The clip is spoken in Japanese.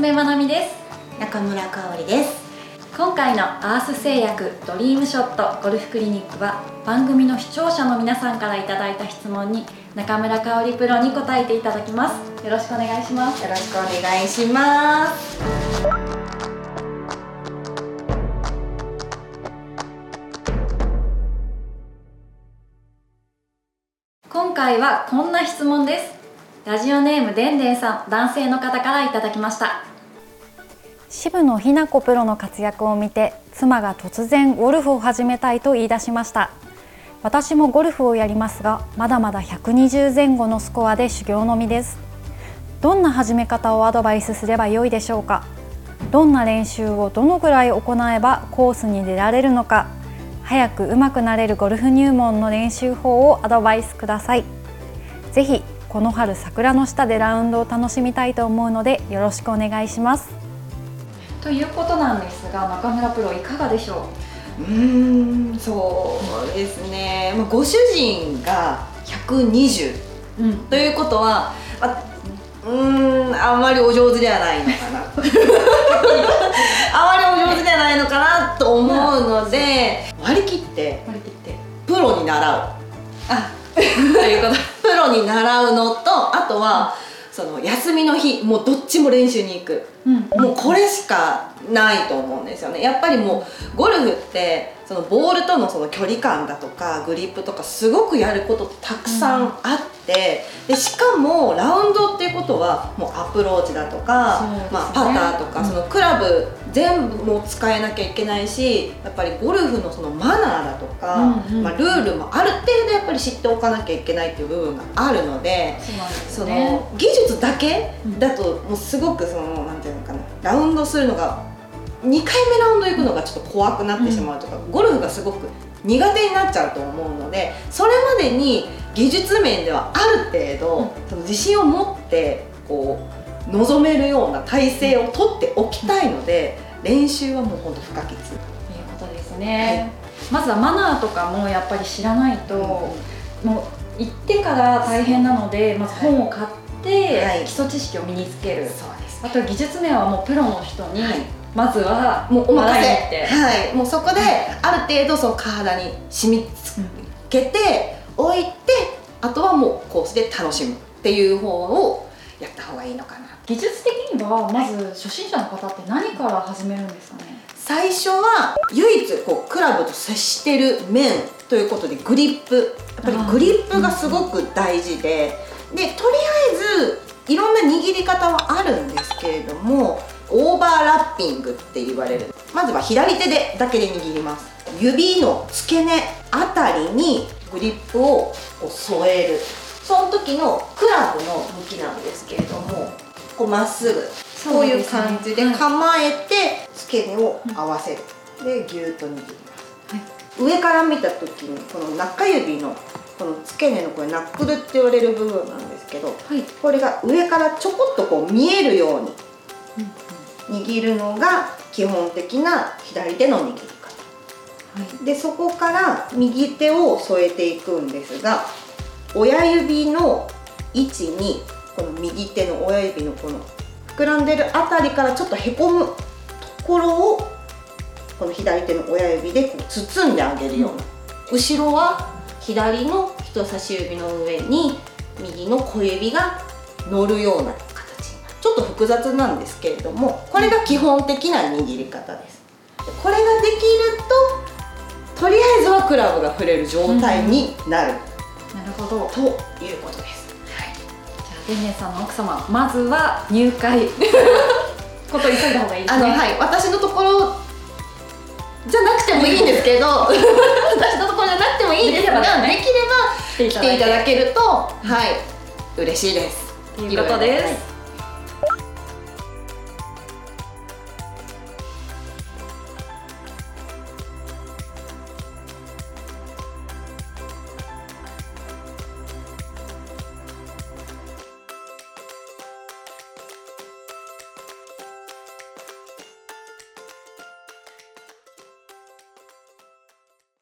夏まなみです。中村香織です。今回のアース製薬ドリームショットゴルフクリニックは番組の視聴者の皆さんからいただいた質問に中村香織プロに答えていただきます。よろしくお願いします。よろしくお願いします。今回はこんな質問です。ラジオネームでんでんさん男性の方からいただきました渋野日向子プロの活躍を見て妻が突然ゴルフを始めたいと言い出しました。私もゴルフをやりますがまだまだ120前後のスコアで修行のみです。どんな始め方をアドバイスすればよいでしょうか？どんな練習をどのぐらい行えばコースに出られるのか？早く上手くなれるゴルフ入門の練習法をアドバイスください。ぜひこの春桜の下でラウンドを楽しみたいと思うのでよろしくお願いします。ということなんですが中村プロいかがでしょう？ーんそうですね、まあ、ご主人が120、うん、ということは、あ、うんあんまりお上手ではないのかな。あまりお上手ではないのかなと思うので割り切って割り切って。プロに習う。あ ということ。プロに習うのとあとは、その休みの日もうどっちも練習に行く、うん、もうこれしかないと思うんですよね。やっぱりもうゴルフってそのボールとのその距離感だとかグリップとかすごくやることたくさんあって、でしかもラウンドっていうことはもうアプローチだとか、ね、まあ、パターとか、そのクラブ全部も使えなきゃいけないしやっぱりゴルフのそのマナーだとか、うんうん、まあ、ルールもある程度やっぱり知っておかなきゃいけないっていう部分があるのでそ、ね、の技術だけだともうすごくそのなんていうのかなラウンドするのが2回目ラウンド行くのがちょっと怖くなってしまうとか、うん、ゴルフがすごく苦手になっちゃうと思うのでそれまでに技術面ではある程度、うん、その自信を持ってこう望めるような体勢をとっておきたいので、練習はもう本当不可欠。ということですね、はい、まずはマナーとかもやっぱり知らないと、うん、もう行ってから大変なのでまず本を買って、はい、基礎知識を身につける、そうですあと技術面はもうプロの人に、はい。まずはもうお任せ。はい。もうそこである程度その体に染みつけておいてあとはもうコースで楽しむっていう方をやった方がいいのかな。技術的にはまず初心者の方って何から始めるんですかね？最初は唯一こうクラブと接してる面ということでグリップ。やっぱりグリップがすごく大事で、でとりあえずいろんな握り方はあるんですけれどもオーバーラッピングって言われる。まずは左手でだけで握ります。指の付け根あたりにグリップを添える。その時のクラブの向きなんですけれどもこうまっすぐ。こういう感じで構えて付け根を合わせる。でギューッと握ります、はい、上から見た時にこの中指のこの付け根のこれナックルって言われる部分なんですけど、はい、これが上からちょこっとこう見えるように。握るのが基本的な左手の握り。方、はい、でそこから右手を添えていくんですが親指の位置にこの右手の親指のこの膨らんでるあたりからちょっとへこむところをこの左手の親指でこう包んであげるような、うん、後ろは左の人差し指の上に右の小指が乗るようなちょっと複雑なんですけれどもこれが基本的な握り方です。これができるクラブが触れる状態になる、うん、なるほど。ということです、はい、じゃあデンネさんの奥様まずは入会。こと急いだ方がいいですね。あの、はい、私のところじゃなくてもいいんですけど 私のところじゃなくてもいいんですができれば来ていただけるとはい。嬉しいです。ということです